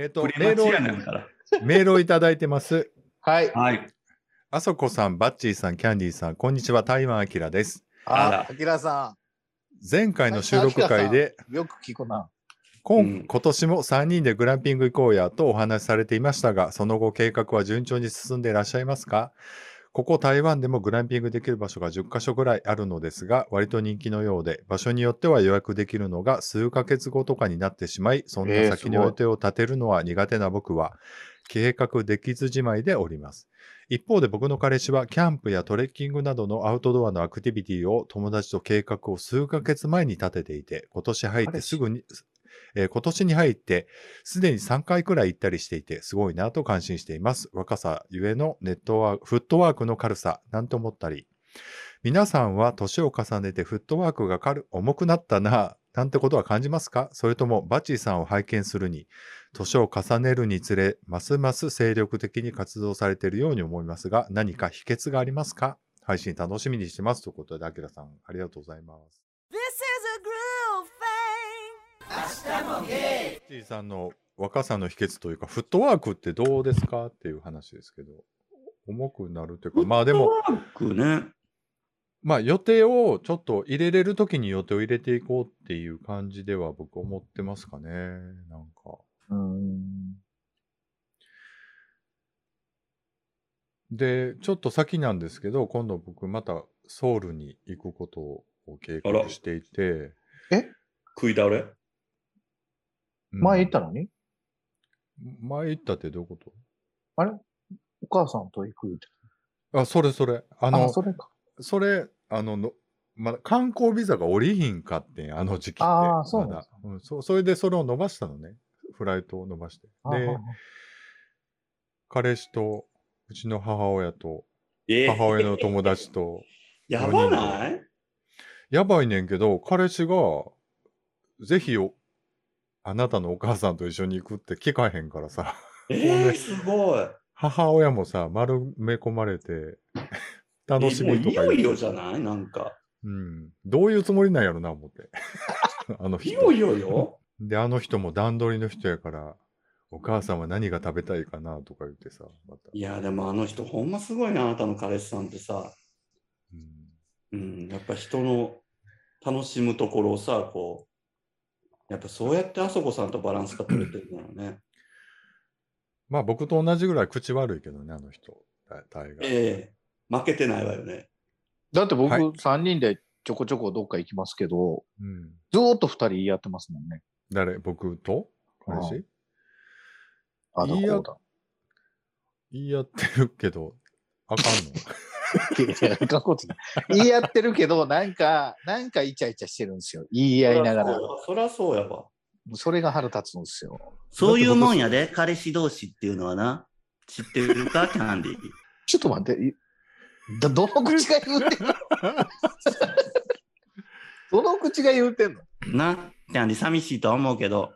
えっ、とプリメールを。メールをいただいてます。はい。はい。あそこさん、バッチーさん、キャンディーさん、こんにちは、台湾あきらです。あらあ、あきらさ前回の収録会で、ん、よく聞くな。今うん今年も3人でグランピング行こうやとお話しされていましたが、その後計画は順調に進んでいらっしゃいますか？ここ台湾でもグランピングできる場所が10カ所ぐらいあるのですが、割と人気のようで、場所によっては予約できるのが数ヶ月後とかになってしまい、そんなえー先のすごい予定を立てるのは苦手な僕は、計画できずじまいでおります。一方で僕の彼氏はキャンプやトレッキングなどのアウトドアのアクティビティを友達と計画を数ヶ月前に立てていて、今年入ってすぐに、えー今年に入ってすでに3回くらい行ったりしていて、すごいなと感心しています。若さゆえのネットワーク、フットワークの軽さ、なんて思ったり。皆さんは年を重ねてフットワークが軽重くなったな、なんてことは感じますか？それともバッチーさんを拝見するに、年を重ねるにつれ、ますます精力的に活動されているように思いますが、何か秘訣がありますか？配信楽しみにしてます。ということで、アキラさん、ありがとうございます。チーさんの若さの秘訣というか、フットワークってどうですかっていう話ですけど、重くなるというか、まあでも、フットワークね。まあ予定をちょっと入れれるときに予定を入れていこうっていう感じでは僕思ってますかね。なんか。うん。で、ちょっと先なんですけど、今度僕またソウルに行くことを計画していて、食い倒れ？うん前行ったのに？前行ったってどういうこと？あれ？お母さんと行くって。あ、それそれ。ああの、それか。それ、あのの、まだ観光ビザが降りひんかってん、あの時期って。あーそうだ、うんそ。それでそれを伸ばしたのね。フライトを伸ばして。でああ、彼氏と、うちの母親と、え母親の友達と、やばない？やばいねんけど、彼氏が、ぜひお、あなたのお母さんと一緒に行くって聞かへんからさ、えー、すごい。母親もさ、丸め込まれて、楽しみとかえもういよいよじゃない？なんか。うん。どういうつもりなんやろな、思って。あの人。いよいよよ。で、あの人も段取りの人やから、お母さんは何が食べたいかなとか言ってさ、また。いや、でもあの人ほんますごいな、あなたの彼氏さんってさ。うんうん、やっぱ人の楽しむところをさ、こう、やっぱそうやってあそこさんとバランスが取れてるんだろうね。まあ僕と同じぐらい口悪いけどね、あの人。大大概。ええ負けてないわよね。だって僕、はい3人でちょこちょこどっか行きますけど、うん。ずーっと2人言い合ってますもんね。誰？僕と？彼氏？あの言い合子だ。言い合ってるけど、あかんの？言い合ってるけど、なんか、なんかイチャイチャしてるんですよ。言い合いながら。そりゃそうやわ。それが腹立つんですよ。そういうもんやで、彼氏同士っていうのはな。知ってるか、キャンディー。ちょっと待って、いどどの口が言うてんの？どの口が言うてんの？な、キャンディー寂しいとは思うけど、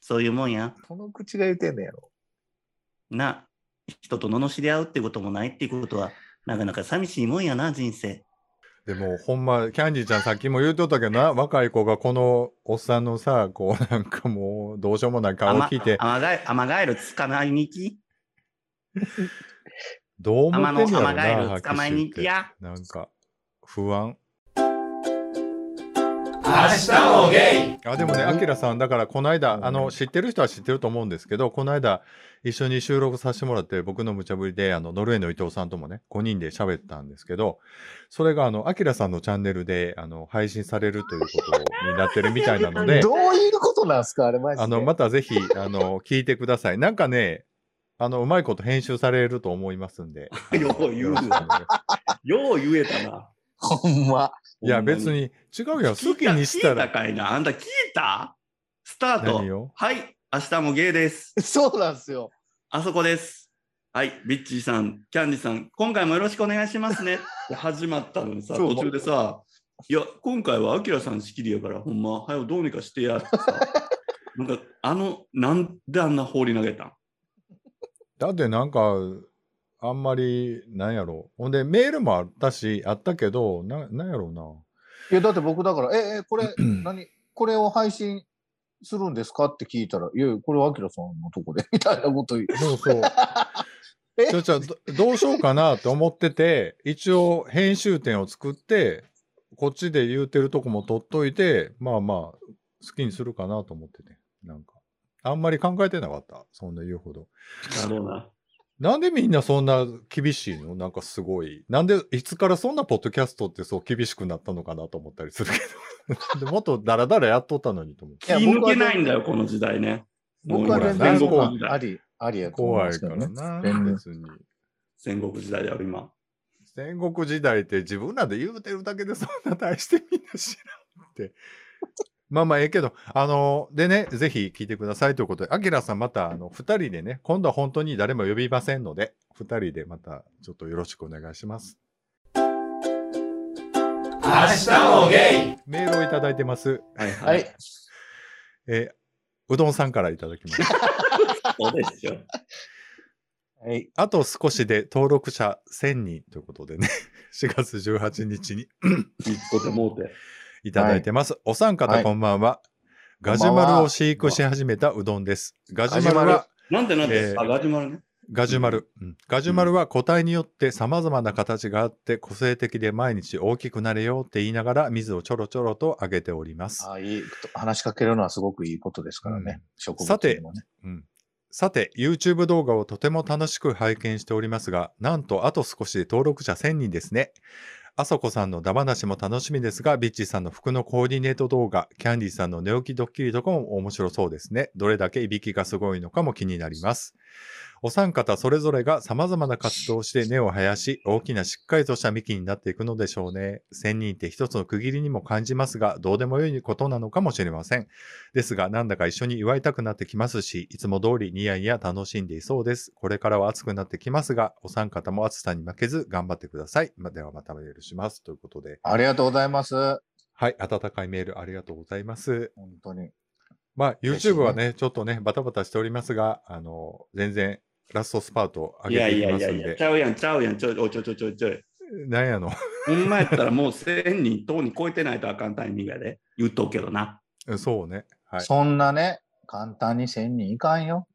そういうもんや。どの口が言うてんのやろ？な、人と罵り合うってこともないっていうことは、なかなか寂しいもんやな、人生。でもほんま、キャンディーちゃんさっきも言うとったけどな、若い子がこのおっさんのさ、こうなんかもうどうしようもない顔を聞いて、アマガエアマガエル捕まえに行きどう思ってんやろアマガエな、ル捕まえに行きや。なんか、不安？明日もゲイあでもね、アキラさん、だからこの間、あの、知ってる人は知ってると思うんですけど、この間、一緒に収録させてもらって、僕の無茶ぶりで、あの、ノルウェーの伊藤さんともね、5人で喋ったんですけど、それが、あの、アキラさんのチャンネルで、あの、配信されるということになってるみたいなので、どういうことなんですかあれマジで。あの、またぜひ、あの、聞いてください。なんかね、あの、うまいこと編集されると思いますんで。よう言うよう言えたな。ほんま。いや、別に、違うよ。好きにした聞いたら。かいな。あんた聞いた？スタート。はい。明日もゲイです。そうなんですよ。あそこです。はい。ビッチーさん、キャンディさん、今回もよろしくお願いしますね。って始まったのにさ、途中でさ、いや、今回はアキラさん仕切りやから、ほんま、はよどうにかしてやってさ。なんか、あの、なんであんな放り投げたん？だってなんか、あんまり、なんやろ。ほんで、メールもあったし、あったけど、ななんやろうな。いや、だって僕だから、え、え、これ、何？これを配信するんですか？って聞いたら、いやいや、これはアキラさんのとこで、みたいなこと言う。そうそう。え？ちょちょどどうしようかなって思ってて、一応編集点を作って、こっちで言うてるとこも取っといて、まあまあ、好きにするかなと思ってて。なんか、あんまり考えてなかった。そんな言うほど。なるほどな。なんでみんなそんな厳しいの？なんかすごい。なんで、いつからそんなポッドキャストってそう厳しくなったのかなと思ったりするけど。でもっとダラダラやっとったのにと思って。気抜けないんだよ、この時代ね。僕は全然戦国僕はあり、ありやと思すけどね。からな。に。戦国時代である今。戦国時代って自分らで言うてるだけでそんな大してみんな知らんって。まあまあええけど、あの、でね、ぜひ聞いてくださいということで、アキラさんまた、あの、二人でね、今度は本当に誰も呼びませんので、二人でまたちょっとよろしくお願いします。明日もゲイメールをいただいてます。はいは。い。えーうどんさんからいただきました。そうですよ。はい。あと少しで登録者1000人ということでね、4月18日に一個でもうて。いただいてます。お三方はいこんばんは。ガジュマルを飼育し始めたうどんです。ガジュマルは、なんでなんで、えーあ、ガジュマルね。ガジュマル。うんガジュマルは個体によって様々な形があって個性的で毎日大きくなれよって言いながら水をちょろちょろとあげております。あいい。話しかけるのはすごくいいことですからね。うんさて。うんさて、YouTube 動画をとても楽しく拝見しておりますが、なんとあと少しで登録者1000人ですね。あそこさんのダ話も楽しみですが、ビッチーさんの服のコーディネート動画、キャンディーさんの寝起きドッキリとかも面白そうですね。どれだけいびきがすごいのかも気になります。お三方それぞれが様々な活動をして根を生やし、大きなしっかりとした幹になっていくのでしょうね。千人って一つの区切りにも感じますが、どうでもよいことなのかもしれません。ですが、なんだか一緒に祝いたくなってきますし、いつも通りニヤニヤ楽しんでいそうです。これからは暑くなってきますが、お三方も暑さに負けず頑張ってください。まではまたメールします。ということで、ありがとうございます。はい、温かいメールありがとうございます。本当に。まあ、YouTube ねはね、ちょっとね、バタバタしておりますが、あの、全然、ラストスパート上いやげていいやいやいや、きますんでち。ゃうやん、ちゃうやん、ちょい、おいちょいちょいちょいちょい。なんやの？ほんまやったらもう1000人等に超えてないとあかんタイミングやで。言っとくけどな。そうね。はい。そんなね、簡単に1000人いかんよ。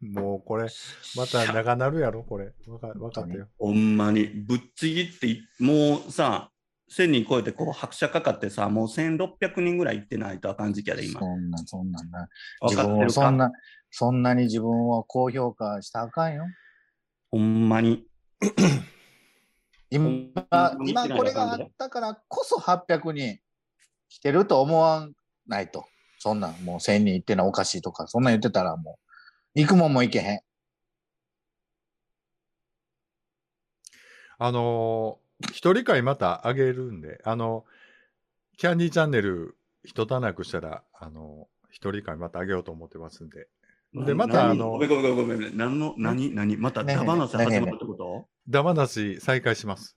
もうこれ、また長なるやろ、これ。わかわかったよ。ほんまに、ぶっちぎってい、もうさ、1000人超えてこう拍車かかってさ、もう1600人ぐらい行ってないとあかん時期やで、今。そんな、そんなんな。分かってるか？をそんな、そんなに自分を高評価したらあかんよ。ほんまに。今今これがあったからこそ800人来てると思わないと。そんなんもう1000人行ってのはおかしいとか、そんなん言ってたらもう、行くもんも行けへん。あのー一人会またあげるんで、あの、キャンディーチャンネル、一たなくしたら、あの一人会またあげようと思ってますんで。でまた何あのごめんごめんごめんごめん。何の、何、何、またダバナスねえねえ始まるってこと？ダマなし再開します。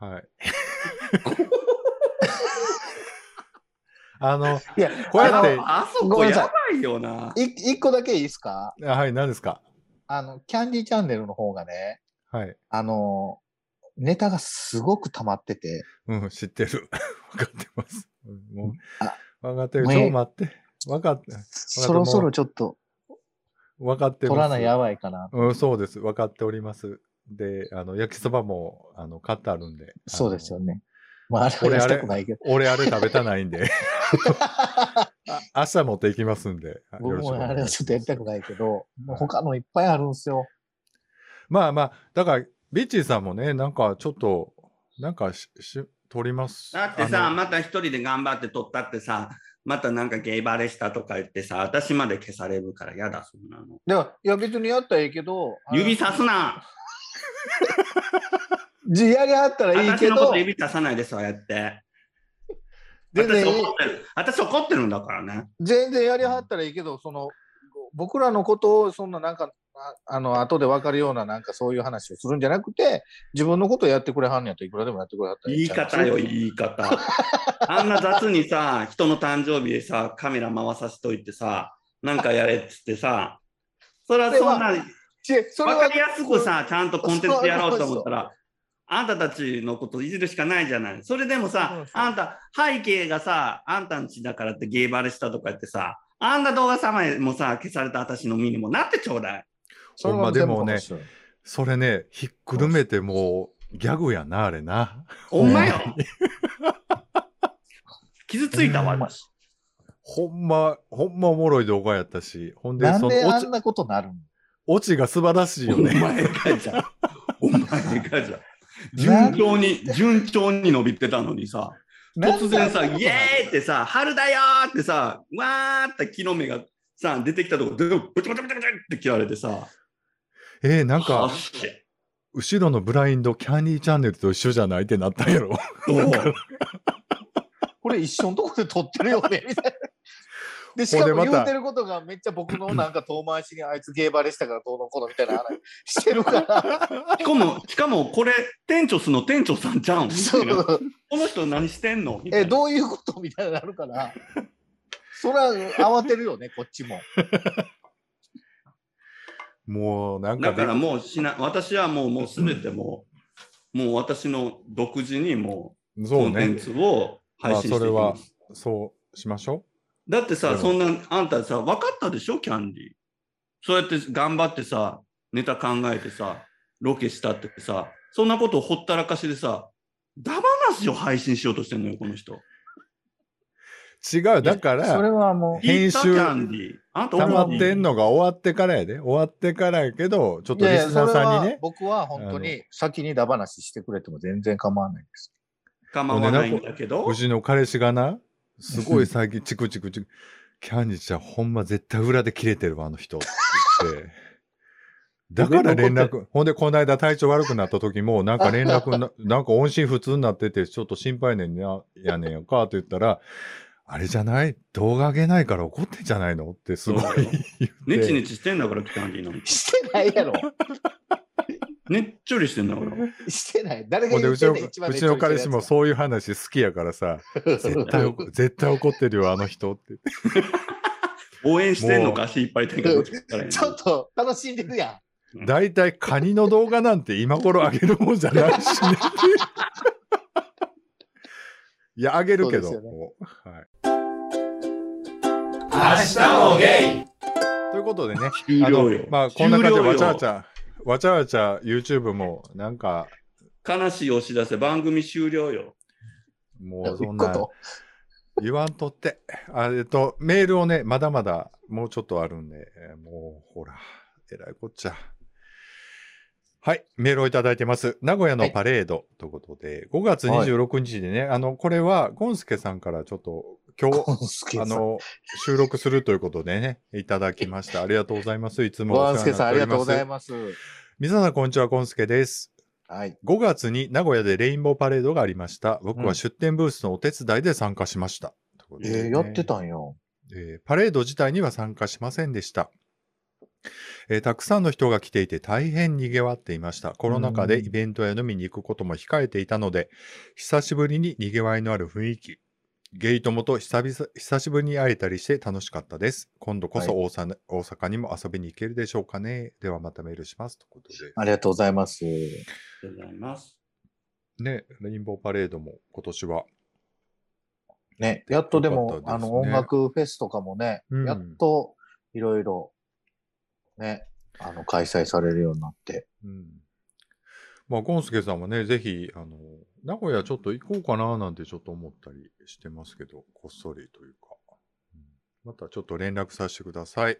はい。あの、いや、こうやってあそこやばいよな。い一個だけいいですかあはい、何ですかあの、キャンディーチャンネルの方がね、はい。あの、ネタがすごく溜まってて、うん、知ってる。分かってます。うんもうあ、分かってる。ちょっと待って。分かって、そろそろちょっと分かってます。取らないやばいかな。うん、そうです。分かっております。で、あの、焼きそばも、あの、買ってあるんで。そうですよね。ね。まあ、あれ俺あれ。俺、あれ食べたないんで。あ明日持っていきますんで。よ僕もあれはちょっとやりたくないけど、もう他のいっぱいあるんですよ。まあまあ、だから、ビッチーさんもね、なんかちょっと、なんかし、し、取ります。だってさ、また一人で頑張って撮ったってさ、またなんかゲイバレしたとか言ってさ、私まで消されるから嫌だ、そんなの。でも、いや別にやったらいいけど、指さすなじやりはったらいいけど私のこと、指ささないで、そうやって。全然私怒ってる。私怒ってるんだからね。全然やりはったらいいけど、その、僕らのことをそんななんか、ああの、後で分かるようななんかそういう話をするんじゃなくて、自分のことをやってくれはんねやったらいくらでもやってくれはった言い方よ、言い方。あんな雑にさ、人の誕生日でさ、カメラ回させといてさ、なんかやれっつってさ、それはそんな、違うそれはわかりやすくさ、ちゃんとコンテンツやろうと思ったら、あんたたちのこといじるしかないじゃない。それでもさあんた、背景がさ、あんたんちだからってゲーバレしたとか言ってさ、あんな動画様へもさ、消された私の身にもなってちょうだい。それはほんまでもねそれね、ひっくるめてもうギャグやな、あれな。お前よ。傷ついたわ、私。ほんま、ほんまおもろい動画やったし、ほんで、なんであんなことなるのオチが素晴らしいよおね。前がじゃん。お前がじゃん。順調に、順調に伸びてたのにさ、突然さ、イエーイってさ、春だよーってさ、わーって木の芽がさ、出てきたとこで、ブチブチブチブチって切られてさ、えー、なんか後ろのブラインド、キャンディーチャンネルと一緒じゃないってなったんやろ。これ一緒のとこで撮ってるよねみたいな。で、しかも言うてることがめっちゃ僕のなんか遠回しにあいつゲーバレしたからどうのこうのみたいな話してるから。しかも、しかもこれ、店長すの店長さんちゃうんこの人何してんの？え、などういうこと？みたいになるから。そら慌てるよね、こっちも。もう、なんかねだからもうしな、私はもう、もうすべてもう、もう私の独自にもう、そうね。コンテンツを配信していきまあそれはます。そうしましょだってさ、うんそんな、あんたさ、分かったでしょ、キャンディー。そうやって頑張ってさ、ネタ考えてさ、ロケしたってさ、そんなことをほったらかしでさ、ダ話を配信しようとしてんのよ、この人。う。違う、だかそれら、はもう、編集溜ま思ってんのが終わってからやで。終わってからやけど、ちょっとリスナーさんにね。僕は本当に先にダ話してくれても全然構わないです。構わないんだけどう、ちの彼氏がな、すごい最近チクチクチク、キャンディちゃんほんま絶対裏で切れてるわ、あの人って言って。だから連絡、ほんでこの間体調悪くなった時も、なんか連絡な、なんか音信不通になってて、ちょっと心配ねんな、やねんやんか、って言ったら、あれじゃない？動画上げないから怒ってんじゃないの？ってすごいそう言って。ネチネチしてんだから、キャンディーなんて。してないやろ。ねっちょりしてんだから。してない。誰がほんでうちの言ってんねん一番うちの彼氏もそういう話好きやからさ、絶対怒 絶対怒ってるよ、あの人って。応援してんのか、足いっぱい手がちょっと楽しんでるやだいたいカニの動画なんて今頃上げるもんじゃないしね。いや、上げるけど。ねもうはい。明日もゲイということでね、終あの。まあ、こんな感じでわちゃわちゃ、わちゃわちゃ YouTube もなんか、悲しいお知らせ、番組終了よ。もん。うそんな言わんとって。あえっと、メールをね、まだまだもうちょっとあるんで、えーもうほら、えらいこっちゃ。はい、メールをいただいてます。名古屋のパレードということで、5月26日でね、あの、これは、ゴンスケさんからちょっと、今日。あの、収録するということでね、いただきました。ありがとうございます。いつもお世話にゴンスケさん、ありがとうごなっております。ざいます。皆さん、こんにちは、ゴンスケです。はい。5月に名古屋でレインボーパレードがありました。僕うんは出店ブースのお手伝いで参加しました。うことでねえー、やってたんよ。えーパレード自体には参加しませんでした。えーたくさんの人が来ていて大変賑わっていました。コロナ禍でうんイベントや飲みに行くことも控えていたので、久しぶりに賑わいのある雰囲気、ゲイ友と久々久しぶりに会えたりして楽しかったです。今度こそ大阪,、大阪にも遊びに行けるでしょうかね。ではまたメールします。ということで。ありがとうございます。ありがとうございます。ね、レインボーパレードも今年は。ね、やっとでも、ですねあの、音楽フェスとかもね、うんやっといろいろ、ね、あの、開催されるようになって。うん。まあ、ゴンスケさんはね、ぜひ、あの、名古屋ちょっと行こうかななんてちょっと思ったりしてますけど、こっそりというか。うんまたちょっと連絡させてください。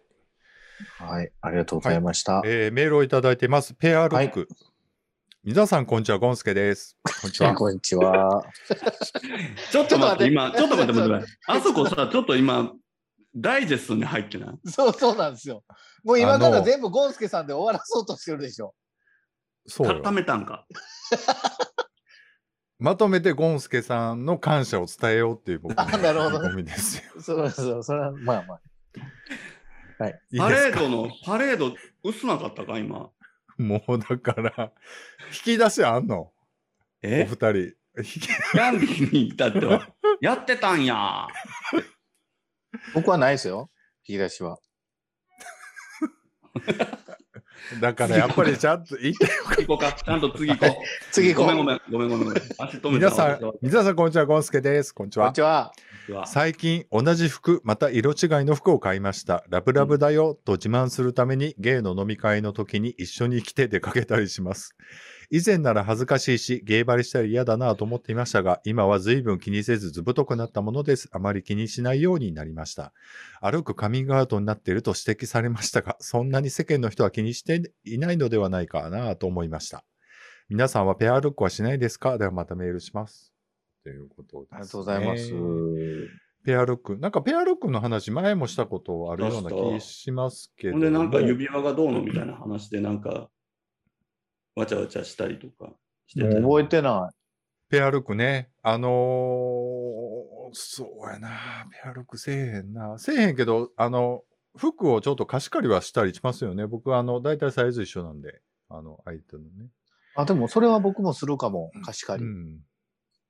はい、ありがとうございました。えーメールをいただいてます。ペアルック。皆さん、こんにちは。ゴンスケです。こんにちは。こんにちは。ちょっと待って、今、ちょっと待って、待って待って。あそこさ、ちょっと今、ダイジェストに入ってない？そうそうなんですよ。もう今から全部ゴンスケさんで終わらそうとしてるでしょ。そうよためたんか？まとめてゴンスケさんの感謝を伝えようっていう僕のあなるほど意気込みですよ。そうそう、それは、まあまあ。いいパですか？レードの、パレード、薄なかったか、今？もうだから、引き出しあんの？おえ二人。引きキャンディーに至っては、やってたんや。僕はないですよ。引き出しは。だからやっぱりちゃんと言って行こうか。ちゃんと次行こう。次行こう。ごめんごめん。ごめんごめん。足止めた皆さん、皆さんこんにちは、ゴンスケです。こんにちはこんに。ちは。は。最近同じ服、また色違いの服を買いました。ラブラブだよと自慢するためにゲイの飲み会の時に一緒に来て出かけたりします。以前なら恥ずかしいし、ゲイバリしたら嫌だなと思っていましたが、今は随分気にせずずぶとくなったものです。あまり気にしないようになりました。歩くカミングアウトになっていると指摘されましたが、そんなに世間の人は気にしていないのではないかなと思いました。皆さんはペアルックはしないですか？ではまたメールします。ということです、ありがとうございます。ペアルック。なんかペアルックの話、前もしたことあるような気しますけども。ほんで、なんか指輪がどうのみたいな話で、なんか、わちゃわちゃしたりとかしてた覚えてなペアルックね。あのーそうやな。ペアルックせえへんな。せえへんけど、あの、服をちょっと貸し借りはしたりしますよね。僕、あの、大体サイズ一緒なんで、あの、相手のね。い。あ、でもそれは僕もするかも。貸し借り。うん。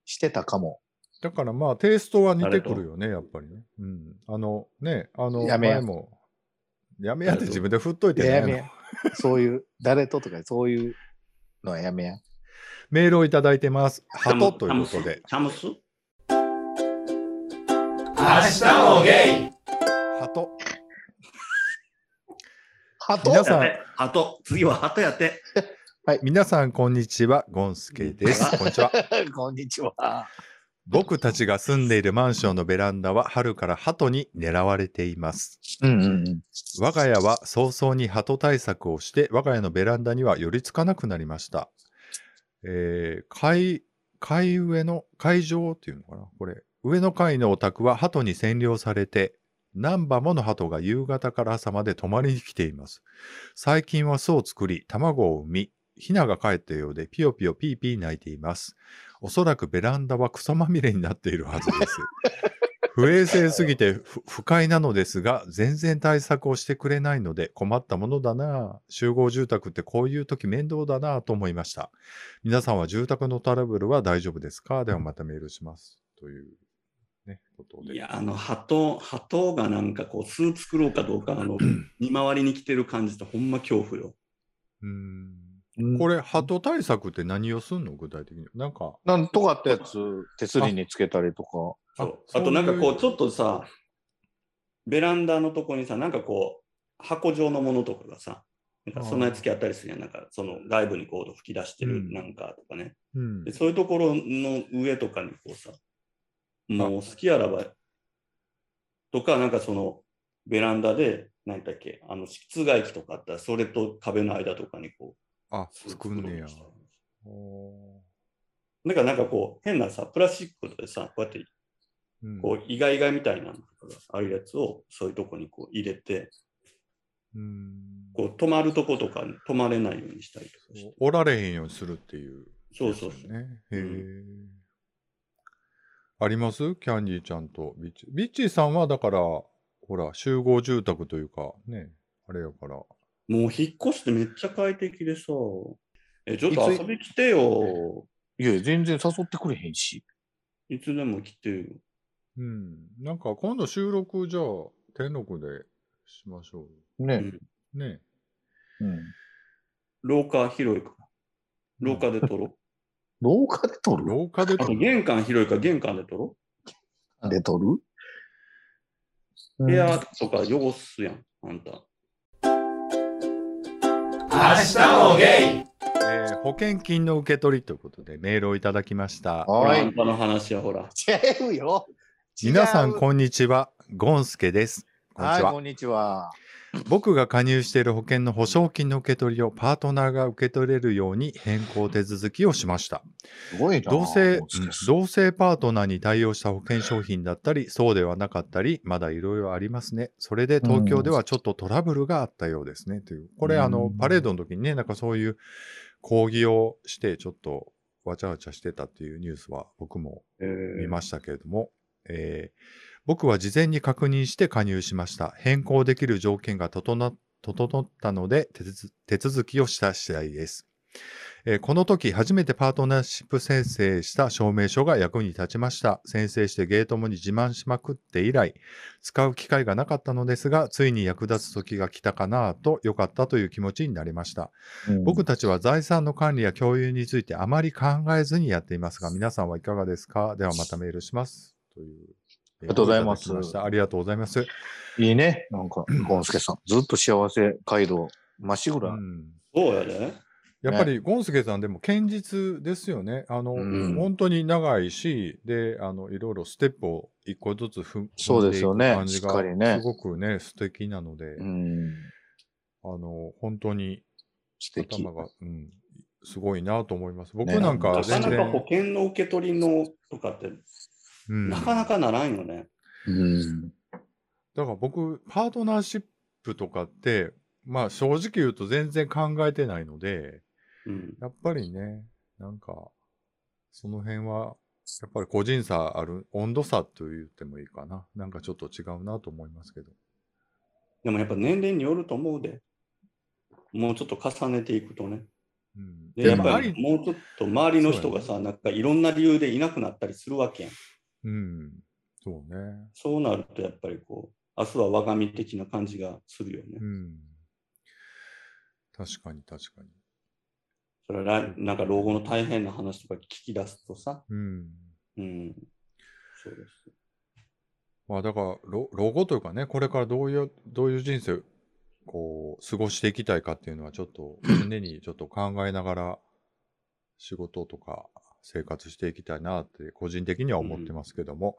してたかも。だからまあ、テイストは似てくるよね、やっぱりね。うん。あの、ね、あの、やめや前も、やめやって自分で振っといてね。やめや。そういう、誰ととかそういうのはやめや。メールをいただいてます。ハトということで。チャムス？明日もゲイハト。ハト皆さんハト。次はハトやって。皆さん、こんにちは。ゴンスケです。こんにちは。こんにちは。僕たちが住んでいるマンションのベランダは春から鳩に狙われています。うんうんうん。我が家は早々に鳩対策をして、我が家のベランダには寄りつかなくなりました。えー階、階上の、階上っていうのかな？これ。上の階のお宅は鳩に占領されて、何羽もの鳩が夕方から朝まで泊まりに来ています。最近は巣を作り、卵を産み、ヒナが帰ったようでピヨピヨピーピー鳴いています。おそらくベランダは草まみれになっているはずです。不衛生すぎて不不快なのですが、全然対策をしてくれないので困ったものだなあ集合住宅ってこういう時面倒だなあと思いました。皆さんは住宅のトラブルは大丈夫ですか？ではまたメールします。という、ね、ことで。いや、あの、ハト、ハトがなんかこう、巣作ろうかどうか、あの、見回りに来てる感じってほんま恐怖よ。うこれ、鳩対策って何をすんの？具体的に。なんか、なんとかってやつ、手すりにつけたりとか。そうああとなんかこう、ちょっとさ、ベランダのとこにさ、なんかこう、箱状のものとかがさ、なんか備え付けあったりするやん。なんかその外部にこう吹き出してうんるなんかとかね。うんで。そういうところの上とかにこうさ、もう好きあらば、とか、なんかそのベランダで、何だっけ、あの室外機とかあったら、それと壁の間とかにこあ、う、作んねや作ろうとした。おなんかなんかこう、変なさ、プラスチックでさ、こうやってーうんこう、イガイガみたいなのがあるやつを、そういうとこにこう入れて、うんこう、止まるとことかに止まれないようにしたりとかして。おられへんようにするっていう。そうそうそう。ね。へえ、うあります？キャンディーちゃんとビッチ。ビッチーさんはだから、ほら、集合住宅というか、ね、あれやから。もう引っ越してめっちゃ快適でさ、え、ちょっと遊び来てよ。いや、全然誘ってくれへんし。いつでも来てよ。うん。なんか今度収録じゃあ、天禄でしましょね。う。ね。うん。廊下広いから。廊下で撮ろ廊下で撮る？廊下で撮る。玄関広いから玄関で撮ろで撮る？う。部屋とか汚すやん、あんた。明日もゲイえー保険金の受け取りということでメールをいただきました。ほら、はい。あんたの話や、ほら。違うよ。皆さん、こんにちは。ゴンスケです。こんにはい、ちはこ。んにちは。僕が加入している保険の保証金の受け取りをパートナーが受け取れるように変更手続きをしました。すごいな。同性、同性パートナーに対応した保険商品だったり、そうではなかったり、まだいろいろありますね。それで東京ではちょっとトラブルがあったようですね。という。これ、うんあの、パレードの時にね、なんかそういう抗議をして、ちょっとわちゃわちゃしてたっていうニュースは僕もえー見ましたけれども、えー僕は事前に確認して加入しました。変更できる条件が整ったので手続手続きをした次第です。えーこの時初めてパートナーシップ宣誓した証明書が役に立ちました。宣誓してゲートもに自慢しまくって以来、使う機会がなかったのですが、ついに役立つ時が来たかなと良かったという気持ちになりました。うん僕たちは財産の管理や共有についてあまり考えずにやっていますが、皆さんはいかがですか？ではまたメールします。という。ありがとうございますありがとうございます。いいね。なんか、ゴンスケさん。ずっと幸せ街道、まっしぐら。うんそうやで。やっぱりゴンスケさんでも堅実ですよね。あの、うん本当に長いし、で、あの、いろいろステップを一個ずつ踏んそうでいく感じがしっかりねすごくね、素敵なので、うん。あの、本当に素敵。頭が、うん、すごいなと思います。僕ねなんかなか全然、なか保険の受け取りのとかって、うん、なかなかならんよね。うん。だから僕、パートナーシップとかって、まあ正直言うと全然考えてないので、うん。やっぱりね、なんか、その辺は、やっぱり個人差ある、温度差と言ってもいいかな。なんかちょっと違うなと思いますけど。でもやっぱ年齢によると思うで。もうちょっと重ねていくとね。うん、で、でやっぱりもうちょっと周りの人がさ、なんかいろんな理由でいなくなったりするわけやん。うん、そうね。そうなるとやっぱりこう、明日は我が身的な感じがするよねう。ん。確かに確かに。それは来なんか老後の大変な話とか聞き出すとさ、うん。うん。そうです。まあだから、老老後というかね、これからどういう、どういう人生、こう、過ごしていきたいかっていうのはちょっと、常にちょっと考えながら、仕事とか生活していきたいなって、個人的には思ってますけども、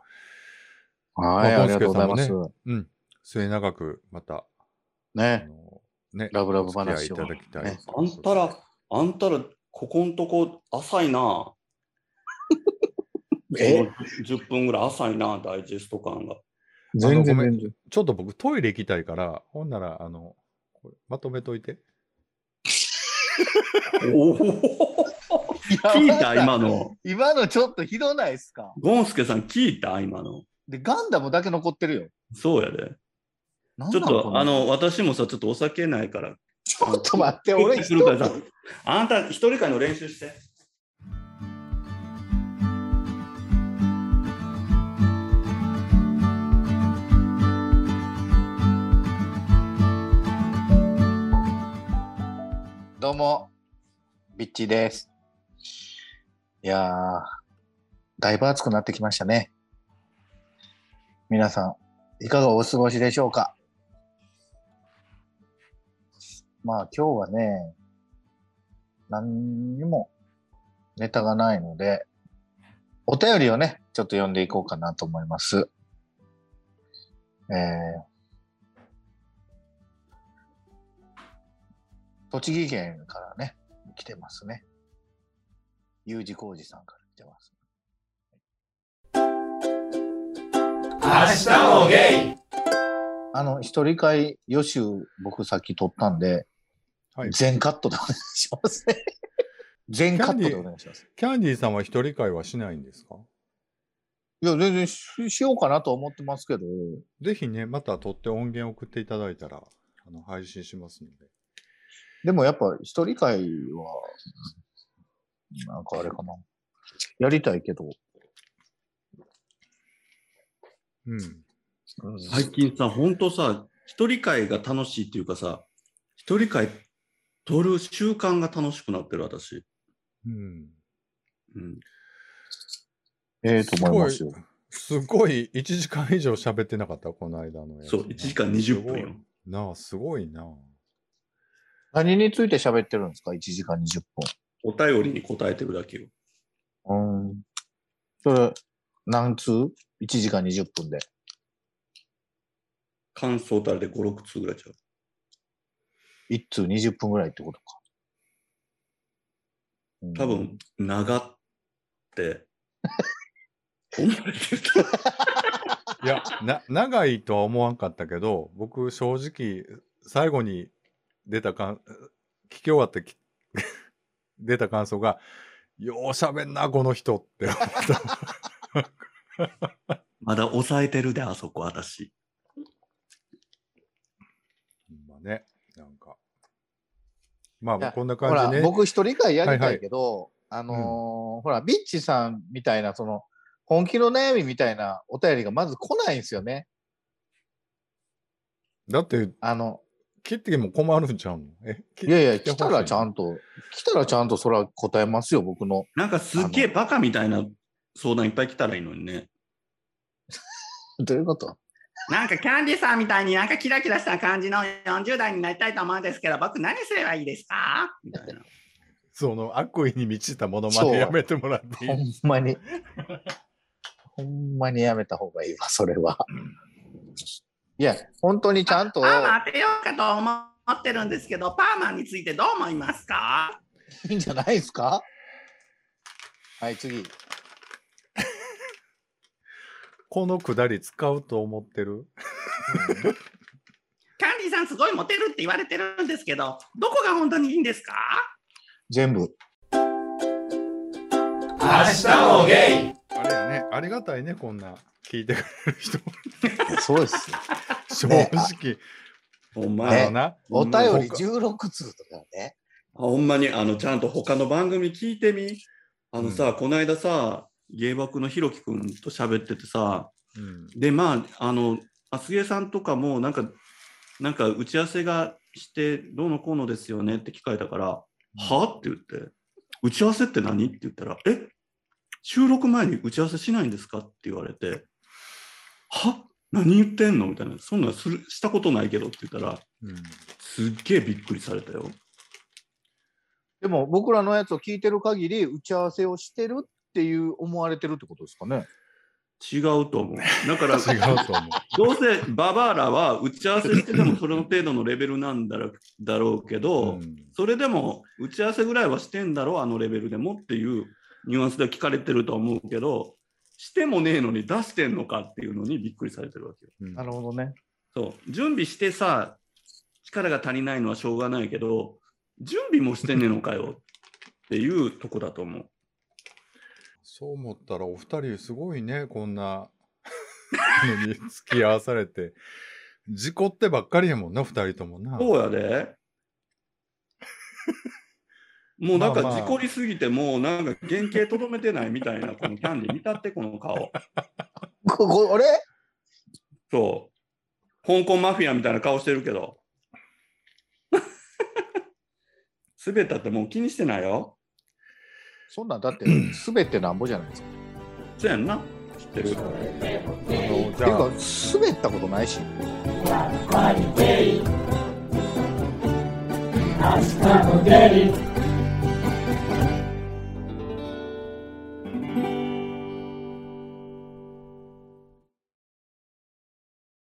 はい、まあありがとうございます。ゴうん、末永くまた、あね。の、ね、ラブラブ話をいただきたい。ねあんたら、あんたら、ここんとこ浅いな。え？10分ぐらい浅いな、ダイジェスト感が。全然ごめん全然。ちょっと僕トイレ行きたいから、ほんなら、あの、これまとめといて。おお聞いた今の。今のちょっとひどないですか？ゴンスケさん聞いた？今の。で、ガンダムだけ残ってるよ。そうやで。ちょっと、あの、の、私もさ、ちょっとお酒ないから。ちょっと待って、俺俺するからさ、あんた一人会の練習して。どうも、ビッチーです。いやー、だいぶ暑くなってきましたね。皆さん、いかがお過ごしでしょうか？まあ今日はね、何にもネタがないので、お便りをね、ちょっと読んでいこうかなと思います。えー栃木県からね、来てますね。U 字工事さんから来てます。明日もゲイあの、一人会予習僕さっき取ったんで、はい。全カットでお願いしますね。全カットでお願いします。キャンディーさんは一人会はしないんですか？いや、全然ししようかなと思ってますけど、ぜひね、また撮って音源送っていただいたら、あの、配信しますので。でもやっぱ一人会は、なんかあれかな。やりたいけど、うん。うん最近さ、ほんとさ、一人会が楽しいっていうかさ、一人会取る習慣が楽しくなってる私。うん。うん、ええと思いますよ。すごい、1時間以上喋ってなかった？この間のやつそう、1時間20分よ。なあ、すごいなあ。何について喋ってるんですか ?1 時間20お便りに答えてるだけよ。分。うん。それ、何通 ?1 時間20分で。感想たれで5、6通ぐらいちゃう？1通20分ぐらいってことか。うん多分、長って、思われてると。いや、な、長いとは思わんかったけど、僕、正直、最後に出たかん、聞き終わってき出た感想が、ようしゃべんな、この人って思った。まだ抑えてるで、あそこ、私。まね、なんか。まあ、こんな感じね。僕一人会やりたいけど、あのーほら、ビッチさんみたいな、その、本気の悩みみたいなお便りがまず来ないんですよね。だって、あの、切っても困るんちゃうの？え、きいやいや、来たらちゃんと、来たらちゃんとそれは答えますよ、僕の。なんかすっげえバカみたいな相談いっぱい来たらいいのにね。どういうこと？なんかキャンディーさんみたいになんかキラキラした感じの40代になりたいと思うんですけど、僕何すればいいですか？みたいな。その悪意に満ちたものまでやめてもらってい ほんいまに。ほんまにやめた方がいいわ、それは。いや、本当にちゃんとパ、ーマ当てようかと思ってるんですけど、パーマについてどう思いますか？いいんじゃないですか？はい、次。このくだり使うと思ってる？キャンディーさんすごいモテるって言われてるんですけど、どこが本当にいいんですか？全部。明日もゲイ。あれやね、ありがたいね、こんな聞いてくれる人。そうですよ。正ね。直。ほんまね。お便り他。16通とかね。ほんまに、あの、ちゃんと他の番組聞いてみ。あのさ、この間さ、芸爆のひろきくんと喋っててさ、うん。で、まあ、あの、厚毛さんとかも、なんか、なんか打ち合わせがして、どうのこうのですよねって聞かれたから、はって言って、打ち合わせって何？って言ったら、え？収録前に打ち合わせしないんですか？って言われて、は？何言ってんの？みたいな、そんなんするしたことないけどって言ったら、うんすっげえびっくりされたよ。でも僕らのやつを聞いてる限り、打ち合わせをしてるっていう思われてるってことですかね？違うと思う。だから、違うと思う。どうせババアラは打ち合わせしててもそれの程度のレベルなんだろだろうけど、うんそれでも打ち合わせぐらいはしてんだろう、あのレベルでもっていうニュアンスで聞かれてると思うけど、してもねえのに出してんのかっていうのにびっくりされてるわけよ。うんなるほどね。そう準備してさ、力が足りないのはしょうがないけど、準備もしてんねえのかよっていうとこだと思う。そう思ったらお二人すごいね、こんなのに付き合わされて。事故ってばっかりやもんな、二人ともな。そうやで。もうなんか事故りすぎて、もうなんか原型とどめてないみたいな、このキャンディー見たって、この顔。ここ、あれ？そう。香港マフィアみたいな顔してるけど。滑ったってもう気にしてないよ。そんなんだって、すべてなんぼじゃないですか。そうやんな。知ってる。あのてじゃあいうか、滑ったことないし。明日もゲイ